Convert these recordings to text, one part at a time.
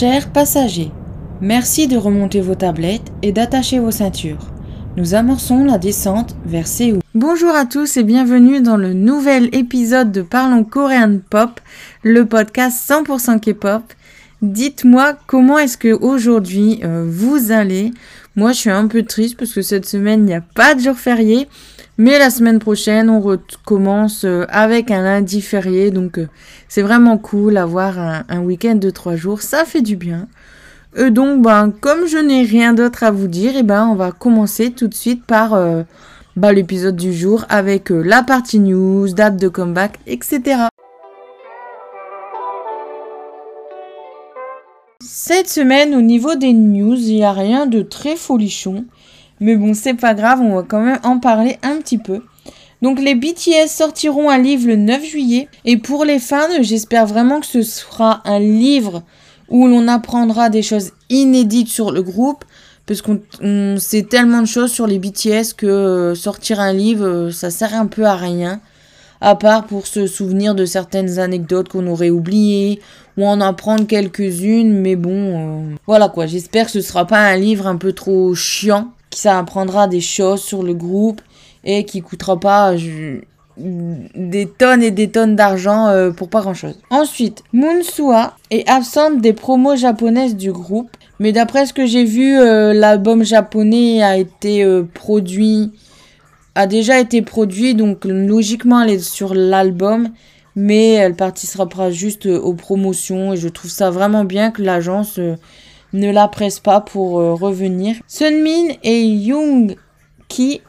Chers passagers, merci de remonter vos tablettes et d'attacher vos ceintures. Nous amorçons la descente vers Séoul. Bonjour à tous et bienvenue dans le nouvel épisode de Parlons Coréen Pop, le podcast 100% K-pop. Dites-moi comment est-ce que aujourd'hui euh, vous allez. Moi, je suis un peu triste parce que cette semaine, il n'y a pas de jour férié. Mais la semaine prochaine, on recommence euh, avec un lundi férié. Donc, euh, c'est vraiment cool avoir un, week-end de trois jours. Ça fait du bien. Et donc, ben, comme je n'ai rien d'autre à vous dire, eh ben, on va commencer tout de suite par bah, l'épisode du jour avec la partie news, date de comeback, etc. Cette semaine, au niveau des news, il n'y a rien de très folichon. Mais bon, c'est pas grave, on va quand même en parler un petit peu. Donc les BTS sortiront un livre le 9 juillet. Et pour les fans, j'espère vraiment que ce sera un livre où l'on apprendra des choses inédites sur le groupe. Parce qu'on sait tellement de choses sur les BTS que euh, sortir un livre, euh, ça sert un peu à rien à part pour se souvenir de certaines anecdotes qu'on aurait oubliées, ou en apprendre quelques-unes, mais bon, euh, voilà quoi, j'espère que ce sera pas un livre un peu trop chiant, qui ça apprendra des choses sur le groupe, et qui coûtera pas des tonnes et des tonnes d'argent euh, pour pas grand chose. Ensuite, Moonsua est absente des promos japonaises du groupe, mais d'après ce que j'ai vu, euh, l'album japonais a été produit a déjà été produit, donc logiquement elle est sur l'album, mais elle participera juste aux promotions et je trouve ça vraiment bien que l'agence euh, ne la presse pas pour euh, revenir. Sunmin et Young Ki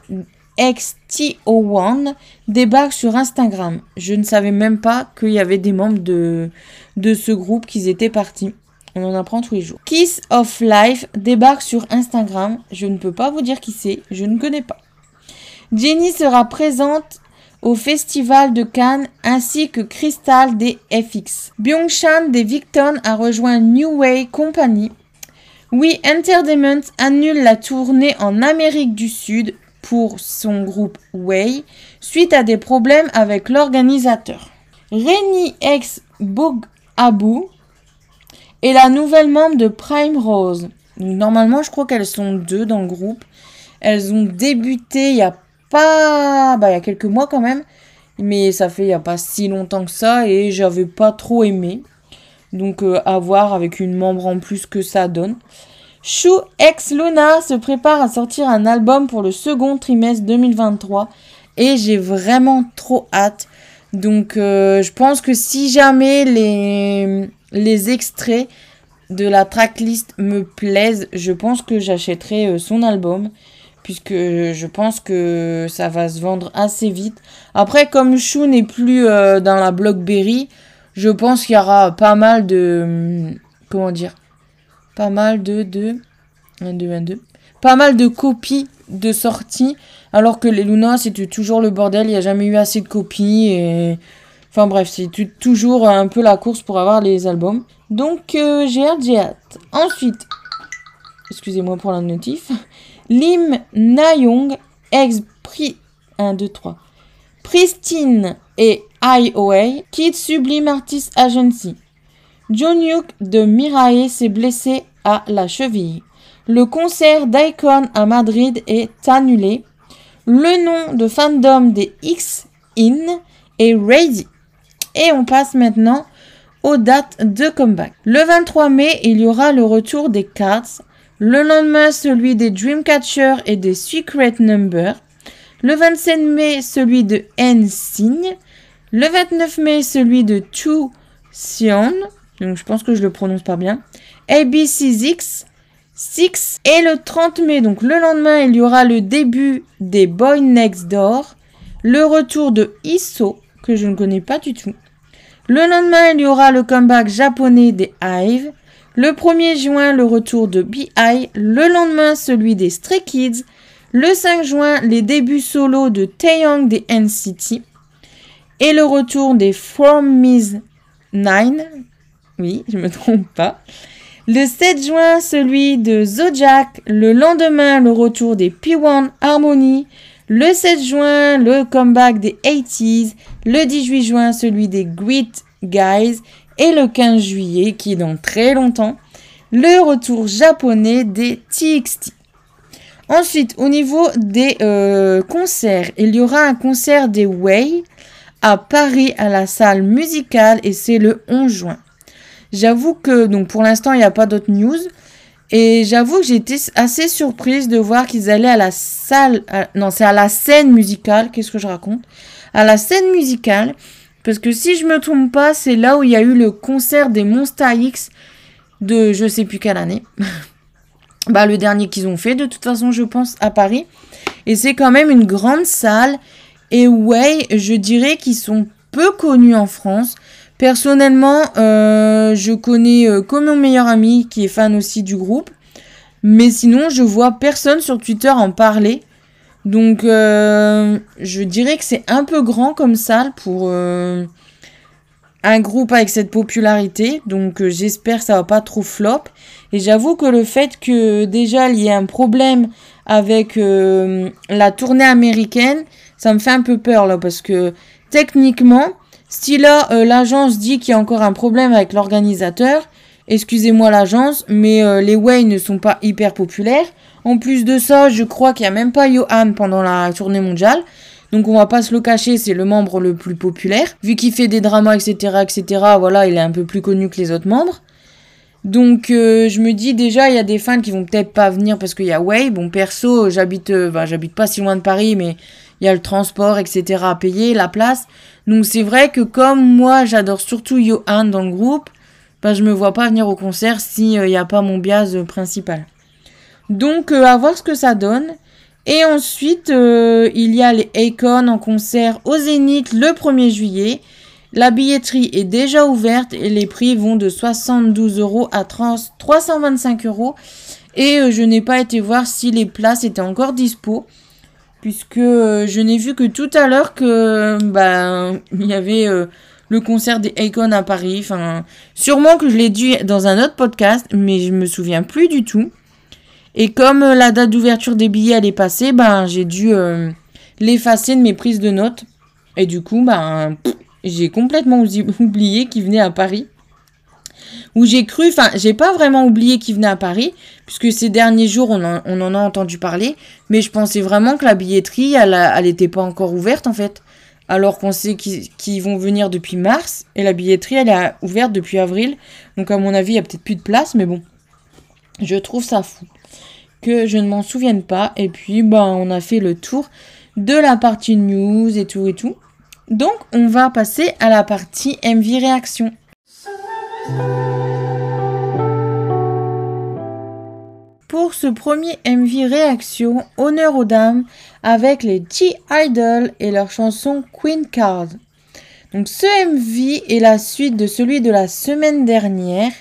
XTO1 débarquent sur Instagram. Je ne savais même pas qu'il y avait des membres de, ce groupe qui étaient partis. On en apprend tous les jours. Kiss of Life débarque sur Instagram. Je ne peux pas vous dire qui c'est, je ne connais pas. Jenny sera présente au Festival de Cannes ainsi que Crystal des FX. Byung-chan des Victon a rejoint New Way Company. We Entertainment annule la tournée en Amérique du Sud pour son groupe Way suite à des problèmes avec l'organisateur. Reni ex Bog Abu est la nouvelle membre de Prime Rose. Normalement, je crois qu'elles sont deux dans le groupe. Elles ont débuté il y a pas. Bah, il y a quelques mois quand même. Mais ça fait il n'y a pas si longtemps que ça et j'avais pas trop aimé. Donc euh, à voir avec une membre en plus que ça donne. Shu ex Luna se prépare à sortir un album pour le second trimestre 2023 et j'ai vraiment trop hâte. Donc euh, je pense que si jamais les, les extraits de la tracklist me plaisent, je pense que j'achèterai euh, son album puisque je pense que ça va se vendre assez vite. Après, comme Chou n'est plus dans la Blockberry, je pense qu'il y aura pas mal de... Hum, comment dire Pas mal de... de 1, 2, 1, 2. Pas mal de copies de sortie, alors que les Luna, c'était toujours le bordel, il n'y a jamais eu assez de copies, et... Enfin bref, c'est toujours un peu la course pour avoir les albums. Donc euh, j'ai hâte, j'ai hâte. Ensuite, excusez-moi pour la notif. Lim Na-young, ex Pri 1, 2, 3. Pristine et IOA quitte Sublime Artist Agency. John Yuk de Mirae s'est blessé à la cheville. Le concert d'Icon à Madrid est annulé. Le nom de fandom des X-In est Ready. Et on passe maintenant aux dates de comeback. Le 23 mai, il y aura le retour des Cards le lendemain, celui des Dreamcatcher et des Secret Number. Le 27 mai, celui de N-Signe. Le 29 mai, celui de Chu Sion. Donc, je pense que je le prononce pas bien. ABC6. 6. Et le 30 mai, donc le lendemain, il y aura le début des Boy Next Door. Le retour de Isso, que je ne connais pas du tout. Le lendemain, il y aura le comeback japonais des Hive. Le 1er juin, le retour de B.I. Le lendemain, celui des Stray Kids. Le 5 juin, les débuts solo de Taeyong des NCT. Et le retour des From Miss 9. Oui, je me trompe pas. Le 7 juin, celui de Zodiac. Le lendemain, le retour des P1 Harmony. Le 7 juin, le comeback des 80s. Le 18 juin, celui des Great Guys et le 15 juillet, qui est dans très longtemps, le retour japonais des TXT. Ensuite, au niveau des euh, concerts, il y aura un concert des Way à Paris à la salle musicale et c'est le 11 juin. J'avoue que, donc pour l'instant, il n'y a pas d'autres news. Et j'avoue que j'ai été assez surprise de voir qu'ils allaient à la salle. non, c'est à la scène musicale. Qu'est-ce que je raconte? À la scène musicale. Parce que si je me trompe pas, c'est là où il y a eu le concert des Monsta X de je sais plus quelle année. bah, le dernier qu'ils ont fait, de toute façon, je pense, à Paris. Et c'est quand même une grande salle. Et ouais, je dirais qu'ils sont peu connus en France. Personnellement, euh, je connais euh, comme mon meilleur ami qui est fan aussi du groupe. Mais sinon, je vois personne sur Twitter en parler. Donc, euh, je dirais que c'est un peu grand comme salle pour un groupe avec cette popularité. Donc, j'espère que ça va pas trop flop. Et j'avoue que le fait que déjà il y ait un problème avec la tournée américaine, ça me fait un peu peur là parce que techniquement, si là, euh, l'agence dit qu'il y a encore un problème avec l'organisateur, excusez-moi l'agence, mais euh, les Way ne sont pas hyper populaires. En plus de ça, je crois qu'il n'y a même pas Johan pendant la tournée mondiale. Donc on va pas se le cacher, c'est le membre le plus populaire. Vu qu'il fait des dramas, etc., etc., voilà, il est un peu plus connu que les autres membres. Donc euh, je me dis déjà, il y a des fans qui vont peut-être pas venir parce qu'il y a Way. Bon, perso, j'habite, bah, j'habite pas si loin de Paris, mais il y a le transport, etc. à payer, la place. Donc c'est vrai que comme moi j'adore surtout Johan dans le groupe, bah, je me vois pas venir au concert s'il n'y a pas mon biaz principal. Donc euh, à voir ce que ça donne. Et ensuite, euh, il y a les Akon en concert au Zénith le 1er juillet. La billetterie est déjà ouverte et les prix vont de 72 euros à 325 euros. Et euh, je n'ai pas été voir si les places étaient encore dispo puisque euh, je n'ai vu que tout à l'heure que ben il y avait le concert des Akon à Paris. Enfin, sûrement que je l'ai dit dans un autre podcast, mais je me souviens plus du tout. Et comme euh, la date d'ouverture des billets elle est passée, ben j'ai dû l'effacer de mes prises de notes. Et du coup, ben j'ai complètement oublié qu'il venait à Paris où j'ai cru, enfin, j'ai pas vraiment oublié qu'il venait à Paris, puisque ces derniers jours, on en, a entendu parler, mais je pensais vraiment que la billetterie, elle, elle était pas encore ouverte, en fait. Alors qu'on sait qu'ils vont venir depuis mars, et la billetterie, elle est ouverte depuis avril. Donc, à mon avis, il y a peut-être plus de place, mais bon. Je trouve ça fou. Que je ne m'en souvienne pas. Et puis, ben, on a fait le tour de la partie news et tout et tout. Donc, on va passer à la partie MV réaction. Pour ce premier MV réaction, honneur aux dames avec les G-Idol et leur chanson Queen Card. Donc ce MV est la suite de celui de la semaine dernière.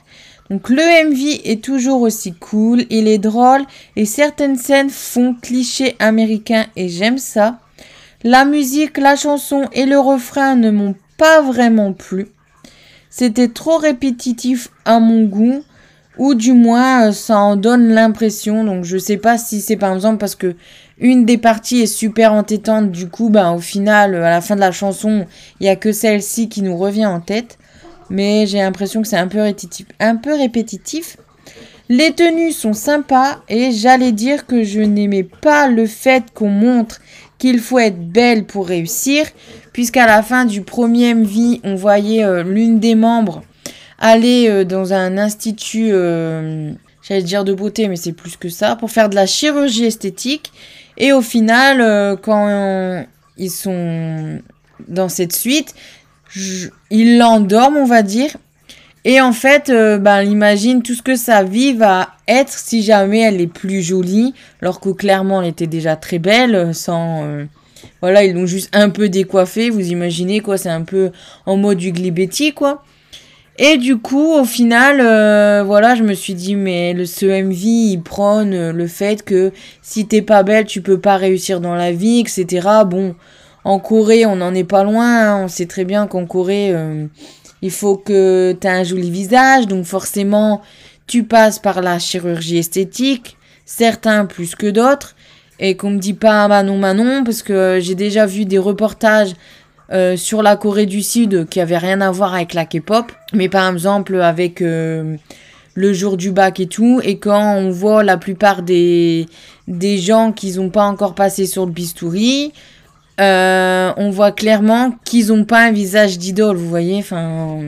Donc le MV est toujours aussi cool, il est drôle et certaines scènes font cliché américain et j'aime ça. La musique, la chanson et le refrain ne m'ont pas vraiment plu. C'était trop répétitif à mon goût, ou du moins euh, ça en donne l'impression. Donc je sais pas si c'est par exemple parce que une des parties est super entêtante, du coup, ben, au final, à la fin de la chanson, il y a que celle-ci qui nous revient en tête. Mais j'ai l'impression que c'est un peu répétitif. Les tenues sont sympas et j'allais dire que je n'aimais pas le fait qu'on montre qu'il faut être belle pour réussir, puisqu'à la fin du premier MV, on voyait euh, l'une des membres aller euh, dans un institut, euh, j'allais dire de beauté, mais c'est plus que ça, pour faire de la chirurgie esthétique. Et au final, quand ils sont dans cette suite, ils l'endorment, on va dire. Et en fait, euh, ben, imagine tout ce que sa vie va être si jamais elle est plus jolie, alors que clairement elle était déjà très belle, euh, sans... Euh, voilà, ils l'ont juste un peu décoiffée, vous imaginez quoi, c'est un peu en mode du Betty, quoi. Et du coup, au final, voilà, je me suis dit, mais le, ce il prône le fait que si t'es pas belle, tu peux pas réussir dans la vie, etc. Bon, en Corée, on n'en est pas loin, hein. on sait très bien qu'en Corée il faut que tu aies un joli visage, donc forcément, tu passes par la chirurgie esthétique, certains plus que d'autres, et qu'on me dit pas Manon Manon, parce que j'ai déjà vu des reportages euh, sur la Corée du Sud qui avaient rien à voir avec la K-pop, mais par exemple avec euh, le jour du bac et tout. Et quand on voit la plupart des, des gens qui n'ont pas encore passé sur le bistouri, euh, on voit clairement qu'ils n'ont pas un visage d'idole, vous voyez. Enfin,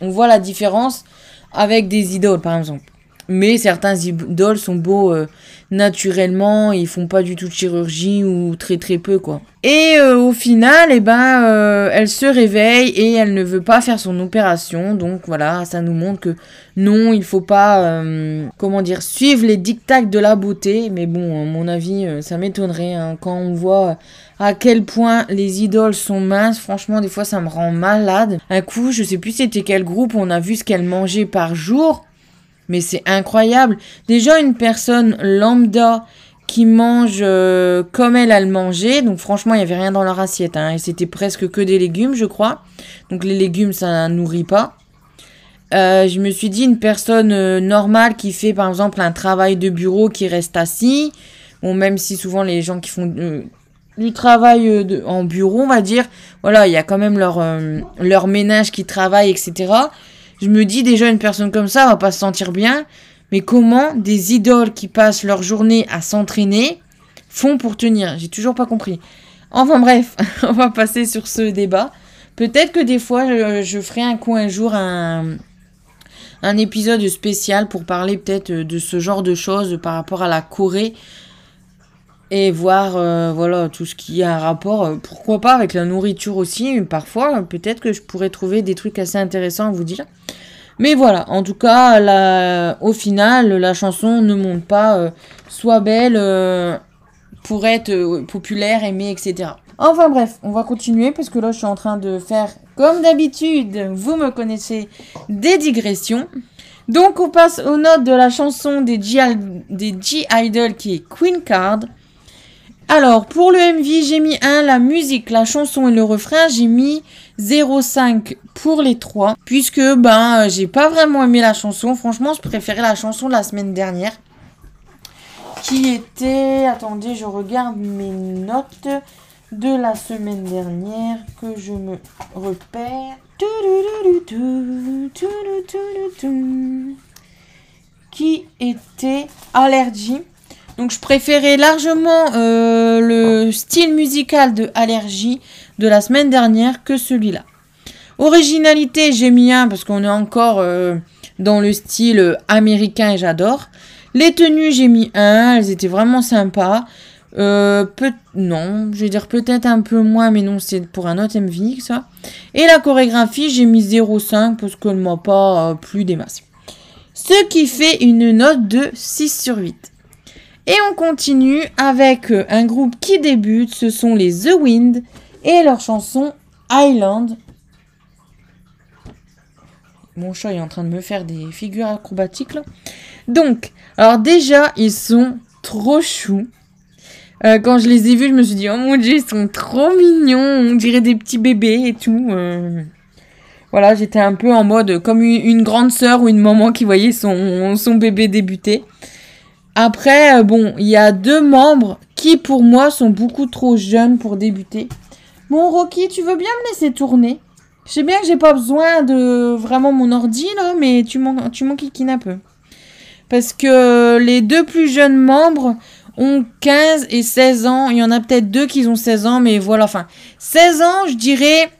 on voit la différence avec des idoles, par exemple. Mais certains idoles sont beaux euh, naturellement, ils font pas du tout de chirurgie ou très très peu quoi. Et euh, au final, eh ben, euh, elle se réveille et elle ne veut pas faire son opération. Donc voilà, ça nous montre que non, il faut pas, comment dire, suivre les dictats de la beauté. Mais bon, à mon avis, ça m'étonnerait hein, quand on voit à quel point les idoles sont minces. Franchement, des fois, ça me rend malade. Un coup, je sais plus c'était quel groupe, on a vu ce qu'elle mangeait par jour. Mais c'est incroyable. Déjà, une personne lambda qui mange euh, comme elle a le mangé. Donc franchement, il n'y avait rien dans leur assiette. Hein, et c'était presque que des légumes, je crois. Donc les légumes, ça nourrit pas. Euh, je me suis dit, une personne euh, normale qui fait par exemple un travail de bureau, qui reste assis. Bon, même si souvent les gens qui font du travail en bureau, on va dire, voilà, il y a quand même leur ménage qui travaille, etc. Je me dis déjà une personne comme ça va pas se sentir bien, mais comment des idoles qui passent leur journée à s'entraîner font pour tenir? J'ai toujours pas compris. Enfin bref, on va passer sur ce débat. Peut-être que des fois je, ferai un coup un jour un, un épisode spécial pour parler peut-être de ce genre de choses par rapport à la Corée et voir euh, voilà tout ce qui a un rapport euh, pourquoi pas avec la nourriture aussi parfois peut-être que je pourrais trouver des trucs assez intéressants à vous dire. Mais voilà en tout cas au final la chanson ne monte pas euh, soit belle pour être populaire aimée etc enfin bref on va continuer parce que là je suis en train de faire comme d'habitude vous me connaissez des digressions. Donc on passe aux notes de la chanson des des G Idol qui est Queen Card alors, pour le MV, j'ai mis 1, la musique, la chanson et le refrain. J'ai mis 0,5 pour les trois. Puisque, ben, j'ai pas vraiment aimé la chanson. Franchement, je préférais la chanson de la semaine dernière. Qui était... Attendez, je regarde mes notes de la semaine dernière. Que je me repère. Qui était Allergie. Donc je préférais largement euh, le style musical de Allergie de la semaine dernière que celui-là. Originalité, j'ai mis un parce qu'on est encore euh, dans le style américain et j'adore. Les tenues, j'ai mis un, elles étaient vraiment sympas. Euh, peut non, je vais dire peut-être un peu moins, mais non, c'est pour un autre MV ça. Et la chorégraphie, j'ai mis 0,5 parce qu'elle m'a pas plu des masses. Ce qui fait une note de 6 sur 8. Et on continue avec euh, un groupe qui débute, ce sont les The Wind et leur chanson Island. Mon chat est en train de me faire des figures acrobatiques là. Donc, alors déjà, ils sont trop choux. Euh, quand je les ai vus, je me suis dit, oh mon dieu, ils sont trop mignons, on dirait des petits bébés et tout. Euh. Voilà, j'étais un peu en mode comme une grande sœur ou une maman qui voyait son, son bébé débuter. Après, euh, bon, il y a deux membres qui, pour moi, sont beaucoup trop jeunes pour débuter. Bon, Rocky, tu veux bien me laisser tourner? Je sais bien que j'ai pas besoin de vraiment mon ordi, là, mais tu m'en, tu un peu. Parce que les deux plus jeunes membres ont 15 et 16 ans. Il y en a peut-être deux qui ont 16 ans, mais voilà, enfin, 16 ans, je dirais,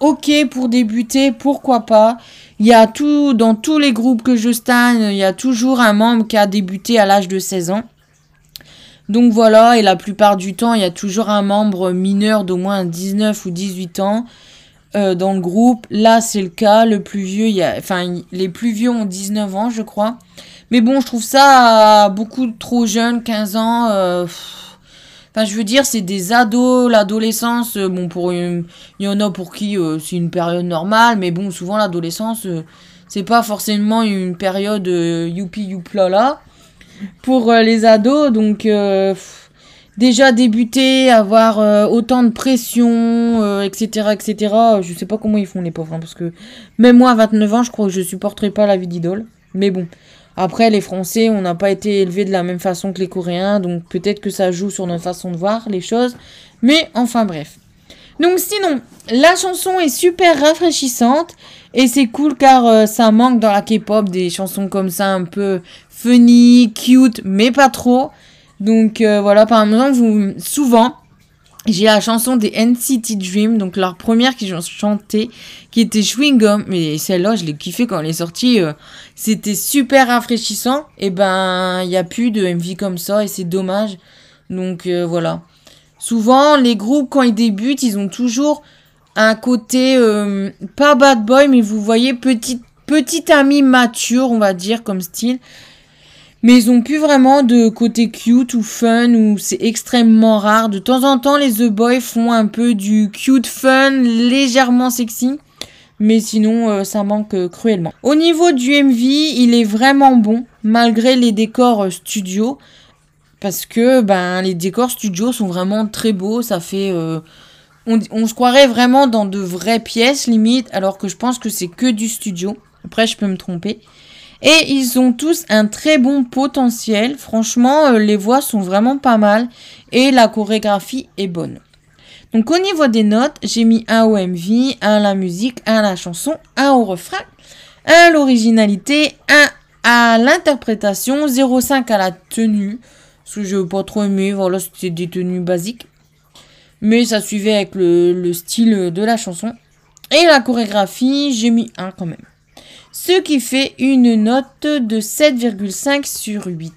ok pour débuter, pourquoi pas. Il y a tout, dans tous les groupes que je stan, il y a toujours un membre qui a débuté à l'âge de 16 ans. Donc voilà, et la plupart du temps, il y a toujours un membre mineur d'au moins 19 ou 18 ans euh, dans le groupe. Là, c'est le cas. Le plus vieux, il y a, enfin, les plus vieux ont 19 ans, je crois. Mais bon, je trouve ça beaucoup trop jeune, 15 ans. Euh, Enfin, je veux dire, c'est des ados, l'adolescence. Euh, bon, pour il y en a pour qui euh, c'est une période normale, mais bon, souvent l'adolescence, euh, c'est pas forcément une période youpi youplala pour les ados. Donc, déjà débuter, avoir autant de pression, etc., etc. Je sais pas comment ils font les pauvres, hein, parce que même moi à 29 ans, je crois que je supporterai pas la vie d'idole. Mais bon, après, les Français, on n'a pas été élevés de la même façon que les Coréens, donc peut-être que ça joue sur notre façon de voir les choses. Mais enfin bref. Donc sinon, la chanson est super rafraîchissante Et c'est cool car euh, ça manque dans la K-pop des chansons comme ça un peu funny, cute, mais pas trop. Donc euh, voilà, par exemple, vous, souvent, j'ai la chanson des NCT Dream, donc leur première qu'ils ont chanté, qui était Chewing. Mais celle-là, je l'ai kiffé quand elle est sortie. Euh, c'était super rafraîchissant. Et ben, il n'y a plus de MV comme ça et c'est dommage. Donc euh, voilà. Souvent, les groupes, quand ils débutent, ils ont toujours un côté, euh, pas bad boy, mais vous voyez, petit, petit ami mature, on va dire, comme style. Mais ils ont plus vraiment de côté cute ou fun ou c'est extrêmement rare. De temps en temps, les The Boys font un peu du cute fun, légèrement sexy. Mais sinon, euh, ça manque euh, cruellement. Au niveau du MV, il est vraiment bon, malgré les décors euh, studio. Parce que ben, les décors studio sont vraiment très beaux. Ça fait... on, on se croirait vraiment dans de vraies pièces, limite. Alors que je pense que c'est que du studio. Après, je peux me tromper. Et ils ont tous un très bon potentiel. Franchement, euh, les voix sont vraiment pas mal. Et la chorégraphie est bonne. Donc au niveau des notes, j'ai mis un au MV, un à la musique, un à la chanson, un au refrain, un à l'originalité, un à l'interprétation, 0,5 à la tenue. Ce que je n'ai pas trop aimé, voilà, c'était des tenues basiques. Mais ça suivait avec le, le style de la chanson. Et la chorégraphie, j'ai mis un quand même ce qui fait une note de 7,5 sur 8.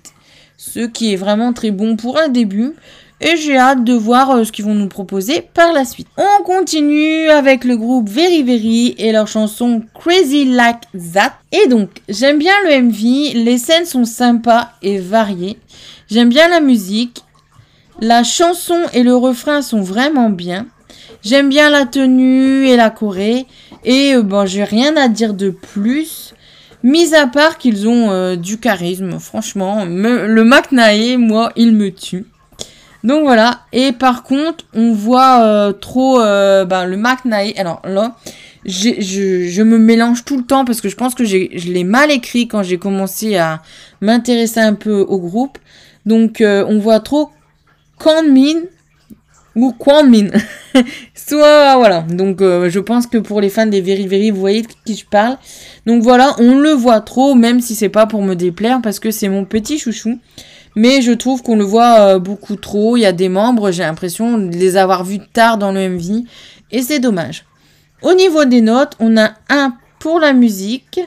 Ce qui est vraiment très bon pour un début. Et j'ai hâte de voir euh, ce qu'ils vont nous proposer par la suite. On continue avec le groupe Very Very et leur chanson Crazy Like That. Et donc, j'aime bien le MV, les scènes sont sympas et variées. J'aime bien la musique. La chanson et le refrain sont vraiment bien. J'aime bien la tenue et la choré. Et euh, bon, j'ai rien à dire de plus. Mis à part qu'ils ont euh, du charisme, franchement. le McNae, moi, il me tue. Donc voilà. Et par contre, on voit euh, trop ben, le McNae. Alors là, je, je, me mélange tout le temps parce que je pense que je l'ai mal écrit quand j'ai commencé à m'intéresser un peu au groupe. Donc on voit trop Kanmin ou Kwanmin. Soit, voilà. Donc, euh, je pense que pour les fans des Very Very, vous voyez de qui je parle. Donc voilà, on le voit trop, même si c'est pas pour me déplaire, parce que c'est mon petit chouchou. Mais je trouve qu'on le voit euh, beaucoup trop. Il y a des membres, j'ai l'impression de les avoir vus tard dans le MV. Et c'est dommage. Au niveau des notes, on a un pour la musique.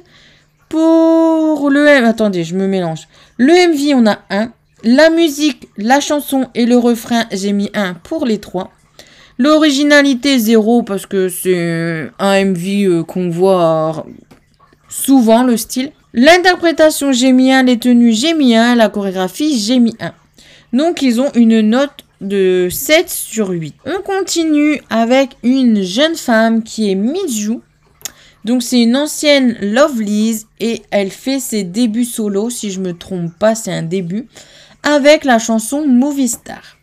Pour le... Attendez, je me mélange. Le MV, on a un. La musique, la chanson et le refrain, j'ai mis un pour les trois. L'originalité, zéro, parce que c'est un MV euh, qu'on voit souvent, le style. L'interprétation, j'ai mis un. Les tenues, j'ai mis un. La chorégraphie, j'ai mis un. Donc, ils ont une note de 7 sur 8. On continue avec une jeune femme qui est Miju. Donc c'est une ancienne Lovelies et elle fait ses débuts solo, si je me trompe pas, c'est un début avec la chanson Movie Star.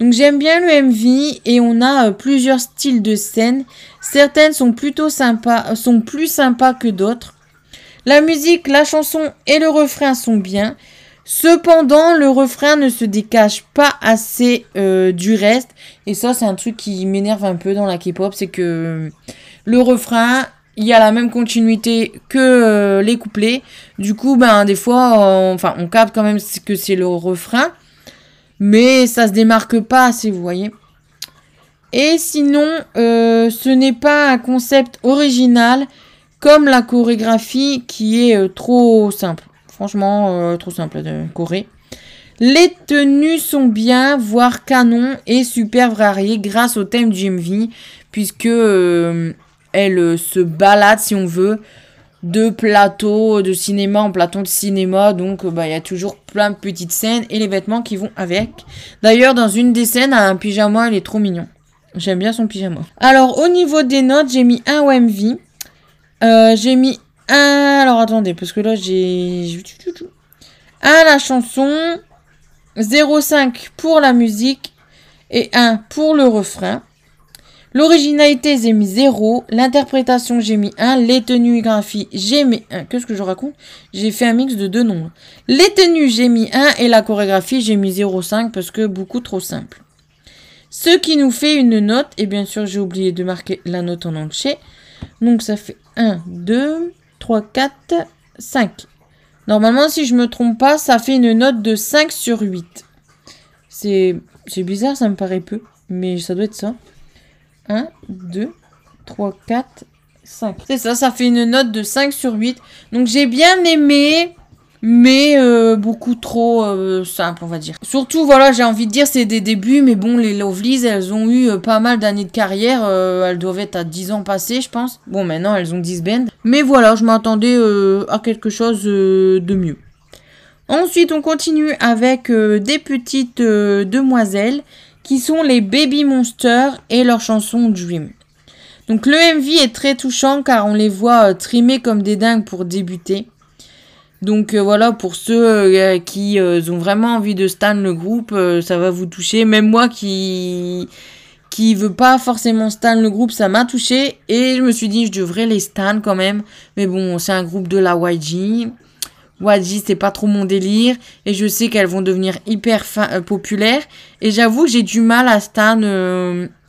Donc j'aime bien le MV et on a euh, plusieurs styles de scène. Certaines sont plutôt sympas, sont plus sympas que d'autres. La musique, la chanson et le refrain sont bien. Cependant, le refrain ne se décache pas assez euh, du reste. Et ça, c'est un truc qui m'énerve un peu dans la K-pop. C'est que le refrain il y a la même continuité que euh, les couplets. Du coup, ben, des fois, enfin, on capte quand même que c'est le refrain. Mais ça se démarque pas assez, vous voyez. Et sinon, euh, ce n'est pas un concept original comme la chorégraphie qui est euh, trop simple. Franchement, trop simple de choré. Les tenues sont bien, voire canon et super variées grâce au thème du MV, puisque elle euh, se balade, si on veut, de plateau de cinéma en plateau de cinéma. Donc, euh, bah, il y a toujours plein de petites scènes et les vêtements qui vont avec. D'ailleurs, dans une des scènes, un pyjama, il est trop mignon. J'aime bien son pyjama. Alors, au niveau des notes, j'ai mis un OMV. Euh, j'ai mis un... Alors, attendez, parce que là, j'ai... Un la chanson. 0,5 pour la musique. Et 1 pour le refrain. L'originalité, j'ai mis 0. L'interprétation, j'ai mis 1. Les tenues graphiques, j'ai mis 1. Qu'est-ce que je raconte? J'ai fait un mix de deux nombres. Les tenues, j'ai mis 1. Et la chorégraphie, j'ai mis 0,5 parce que beaucoup trop simple. Ce qui nous fait une note, et bien sûr, j'ai oublié de marquer la note en entier. Donc ça fait 1, 2, 3, 4, 5. Normalement, si je me trompe pas, ça fait une note de 5 sur 8. C'est bizarre, ça me paraît peu. Mais ça doit être ça. 1, 2, 3, 4, 5. C'est ça, ça fait une note de 5 sur 8. Donc j'ai bien aimé mais euh, beaucoup trop euh, simple, on va dire. Surtout, voilà, j'ai envie de dire, c'est des débuts, mais bon, les Lovelies, elles ont eu euh, pas mal d'années de carrière, elles doivent être à 10 ans passés, je pense. Bon, maintenant, elles ont 10 bands. Mais voilà, je m'attendais à quelque chose de mieux. Ensuite, on continue avec des petites demoiselles qui sont les Baby Monsters et leur chanson Dream. Donc le MV est très touchant car on les voit trimer comme des dingues pour débuter. Donc euh, voilà, pour ceux euh, qui euh, ont vraiment envie de stan le groupe, ça va vous toucher. Même moi qui qui veut pas forcément stan le groupe, ça m'a touché et je me suis dit je devrais les stan quand même. Mais bon, c'est un groupe de la YG. YG, c'est pas trop mon délire et je sais qu'elles vont devenir hyper populaires et j'avoue que j'ai du mal à stan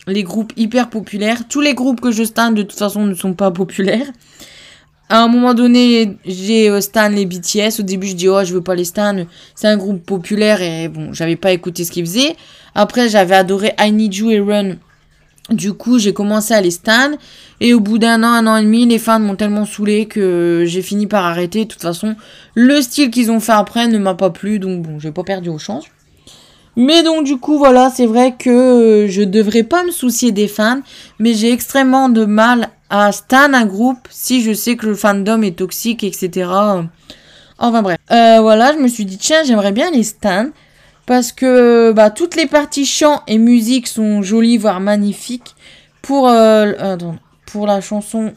les groupes hyper populaires. Tous les groupes que je stan de toute façon ne sont pas populaires. À un moment donné, j'ai euh, stan les BTS. Au début, je dis oh, je veux pas les stan. C'est un groupe populaire et bon, j'avais pas écouté ce qu'ils faisaient. Après, j'avais adoré I Need You et Run. Du coup, j'ai commencé à les stan. Et au bout d'un an, un an et demi, les fans m'ont tellement saoulé que j'ai fini par arrêter. De toute façon, le style qu'ils ont fait après ne m'a pas plu. Donc bon, j'ai pas perdu au change. Mais donc du coup voilà, c'est vrai que euh, je devrais pas me soucier des fans, mais j'ai extrêmement de mal à stan un groupe si je sais que le fandom est toxique, etc. Enfin bref. Euh, voilà, je me suis dit, tiens, j'aimerais bien les stan. Parce que bah, toutes les parties chant et musique sont jolies, voire magnifiques. Pour, euh, pour la chanson...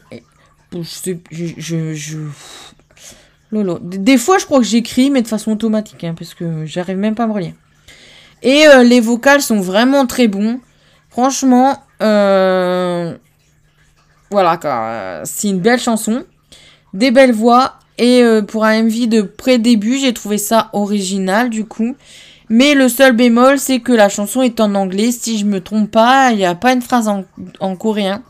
Je, je, je, Lolo. Des fois, je crois que j'écris, mais de façon automatique, hein, parce que j'arrive même pas à me relire. Et euh, les vocales sont vraiment très bons. Franchement, euh, voilà, c'est une belle chanson, des belles voix. Et pour un MV de pré-début, j'ai trouvé ça original du coup. Mais le seul bémol, c'est que la chanson est en anglais. Si je me trompe pas, il n'y a pas une phrase en, coréen.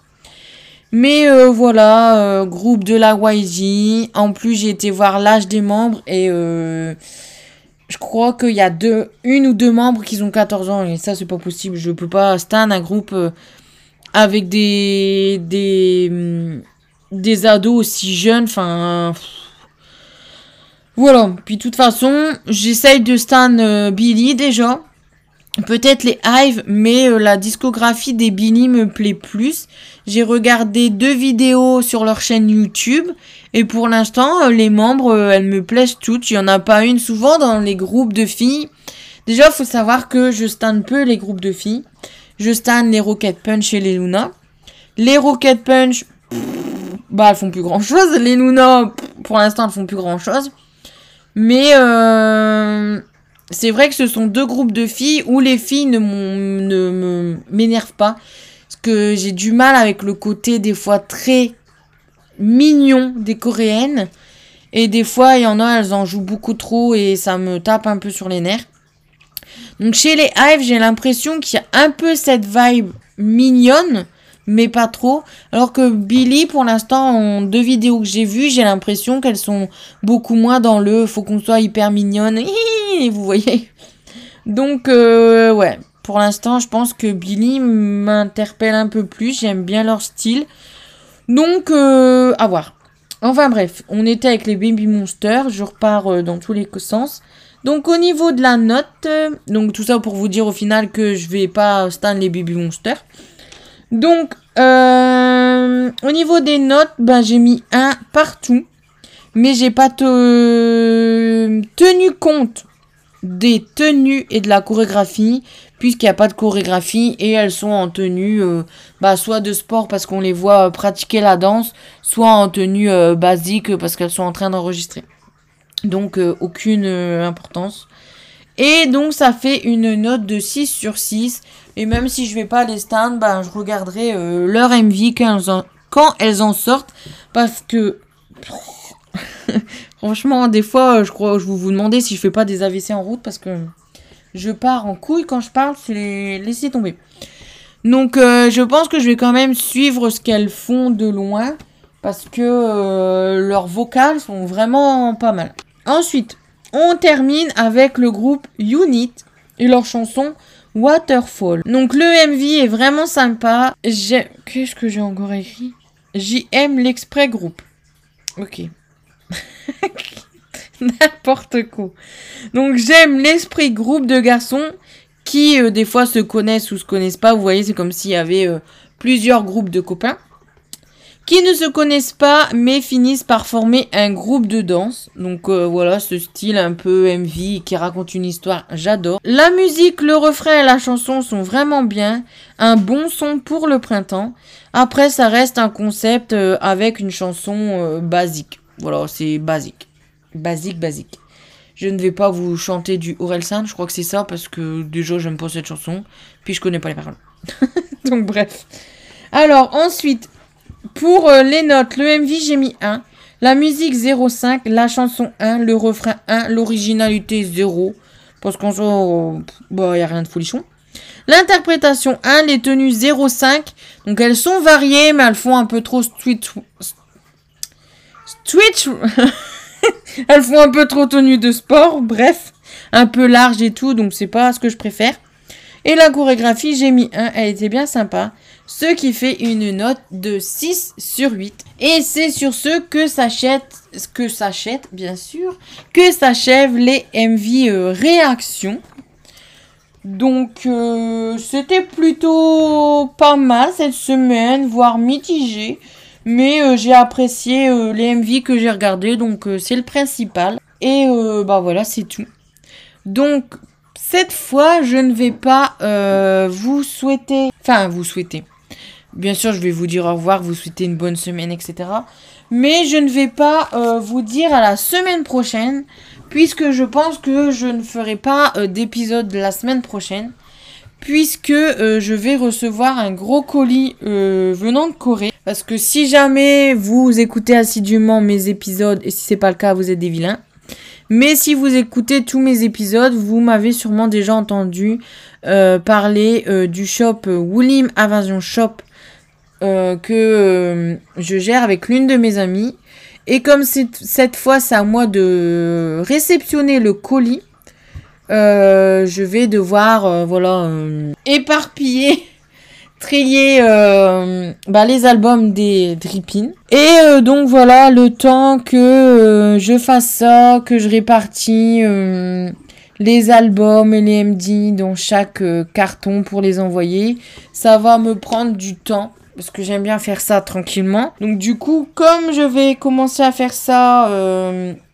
Mais euh, voilà, groupe de la YG. En plus, j'ai été voir l'âge des membres et je crois qu'il y a deux, une ou deux membres qui ont 14 ans. Et ça, c'est pas possible. Je peux pas stand un groupe avec des des des ados aussi jeunes enfin voilà. Puis de toute façon j'essaye de stan euh, Billy déjà. Peut-être les Hive mais euh, la discographie des Billy me plaît plus. J'ai regardé deux vidéos sur leur chaîne YouTube. Et pour l'instant euh, les membres elles me plaisent toutes. Il y en a pas une souvent dans les groupes de filles. Déjà faut savoir que je stan peu les groupes de filles. Je stan les Rocket Punch et les Luna. Les Rocket Punch, bah elles font plus grand chose. Les Luna, pour l'instant elles font plus grand chose. Mais euh, c'est vrai que ce sont deux groupes de filles où les filles ne, ne m'énervent pas. Parce que j'ai du mal avec le côté des fois très mignon des coréennes. Et des fois, il y en a, elles en jouent beaucoup trop et ça me tape un peu sur les nerfs. Donc chez les Hive, j'ai l'impression qu'il y a un peu cette vibe mignonne, mais pas trop. Alors que Billy, pour l'instant, en deux vidéos que j'ai vues, j'ai l'impression qu'elles sont beaucoup moins dans le faut qu'on soit hyper mignonne. Vous voyez Donc, euh, ouais. Pour l'instant, je pense que Billy m'interpelle un peu plus. J'aime bien leur style. Donc, euh, à voir. Enfin bref, on était avec les Baby Monsters. Je repars euh, dans tous les sens. Donc au niveau de la note, donc tout ça pour vous dire au final que je vais pas stan les Baby Monsters. Donc euh, au niveau des notes, ben, j'ai mis un partout. Mais j'ai pas tenu compte des tenues et de la chorégraphie puisqu'il n'y a pas de chorégraphie et elles sont en tenue euh, bah, soit de sport parce qu'on les voit pratiquer la danse, soit en tenue basique parce qu'elles sont en train d'enregistrer. Donc euh, aucune euh, importance. Et donc ça fait une note de 6 sur 6. Et même si je vais pas les stands, ben, je regarderai euh, leur MV quand elles, en, sortent. Parce que... Franchement, des fois, je crois, je vous vous demandez si je fais pas des AVC en route parce que je pars en couille quand je parle, c'est les laisser tomber. Donc euh, je pense que je vais quand même suivre ce qu'elles font de loin parce que euh, leurs vocales sont vraiment pas mal. Ensuite, on termine avec le groupe Unit et leur chanson Waterfall. Donc le MV est vraiment sympa. Qu'est-ce que j'ai encore écrit? JM l'Exprès Group. Ok. N'importe quoi. Donc j'aime l'esprit groupe de garçons qui euh, des fois se connaissent ou se connaissent pas. Vous voyez, c'est comme s'il y avait euh, plusieurs groupes de copains qui ne se connaissent pas mais finissent par former un groupe de danse. Donc euh, voilà, ce style un peu MV qui raconte une histoire, j'adore. La musique, le refrain et la chanson sont vraiment bien. Un bon son pour le printemps. Après, ça reste un concept avec une chanson basique. Voilà, c'est basique. Basique, basique. Je ne vais pas vous chanter du Orelsan, je crois que c'est ça, parce que déjà j'aime pas cette chanson, puis je connais pas les paroles. Donc bref. Alors ensuite, pour euh, les notes, le MV j'ai mis 1, la musique 0,5, la chanson 1, le refrain 1, l'originalité 0, parce qu'en soi, bah, y a rien de folichon. L'interprétation 1, les tenues 0,5, donc elles sont variées, mais elles font un peu trop street... Street... Elles font un peu trop tenue de sport, bref, un peu large et tout, donc c'est pas ce que je préfère. Et la chorégraphie, j'ai mis 1, elle était bien sympa, ce qui fait une note de 6 sur 8. Et c'est sur ce que s'achète, que s'achète bien sûr, que s'achèvent les MV euh, réactions. Donc euh, c'était plutôt pas mal cette semaine, voire mitigé. Mais euh, j'ai apprécié les MV que j'ai regardés, donc c'est le principal. Et bah voilà, c'est tout. Donc cette fois, je ne vais pas vous souhaiter... Enfin, vous souhaiter. Bien sûr, je vais vous dire au revoir, vous souhaiter une bonne semaine, etc. Mais je ne vais pas vous dire à la semaine prochaine, puisque je pense que je ne ferai pas d'épisode la semaine prochaine puisque euh, je vais recevoir un gros colis euh, venant de Corée. Parce que si jamais vous écoutez assidûment mes épisodes, et si c'est pas le cas, vous êtes des vilains. Mais si vous écoutez tous mes épisodes, vous m'avez sûrement déjà entendu euh, parler du shop Woolim Invasion Shop que je gère avec l'une de mes amies. Et comme cette fois c'est à moi de réceptionner le colis, euh, je vais devoir euh, voilà euh, éparpiller trier bah, les albums des Drippin. Et donc voilà, le temps que je fasse ça, que je répartis les albums et les MD dans chaque carton pour les envoyer, ça va me prendre du temps. Parce que j'aime bien faire ça tranquillement. Donc du coup, comme je vais commencer à faire ça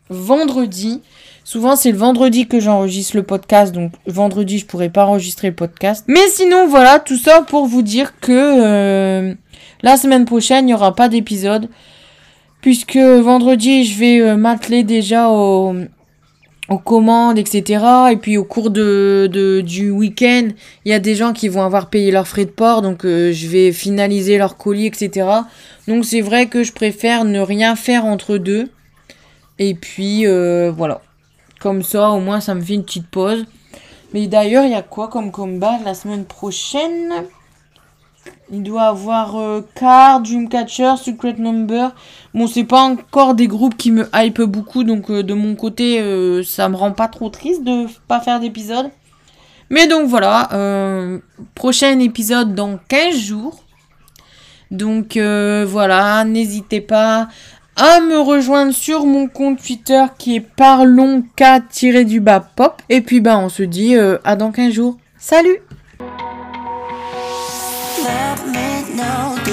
vendredi, Souvent, c'est le vendredi que j'enregistre le podcast, donc vendredi, je pourrais pas enregistrer le podcast. Mais sinon, voilà, tout ça pour vous dire que euh, la semaine prochaine, il n'y aura pas d'épisode. Puisque vendredi, je vais euh, m'atteler déjà aux, commandes, etc. Et puis au cours de, du week-end, il y a des gens qui vont avoir payé leurs frais de port, donc euh, je vais finaliser leur colis, etc. Donc c'est vrai que je préfère ne rien faire entre deux. Et puis voilà. Comme ça, au moins, ça me fait une petite pause. Mais d'ailleurs, il y a quoi comme combat la semaine prochaine? Il doit avoir euh, Card, Dreamcatcher, Secret Number. Bon, c'est pas encore des groupes qui me hype beaucoup. Donc, euh, de mon côté, euh, ça me rend pas trop triste de pas faire d'épisode. Mais donc, voilà. Euh, prochain épisode dans 15 jours. Donc, voilà. N'hésitez pas à me rejoindre sur mon compte Twitter qui est parlonk-du-bas pop. Et puis bah on se dit euh, à dans 15 jours. Salut let me know.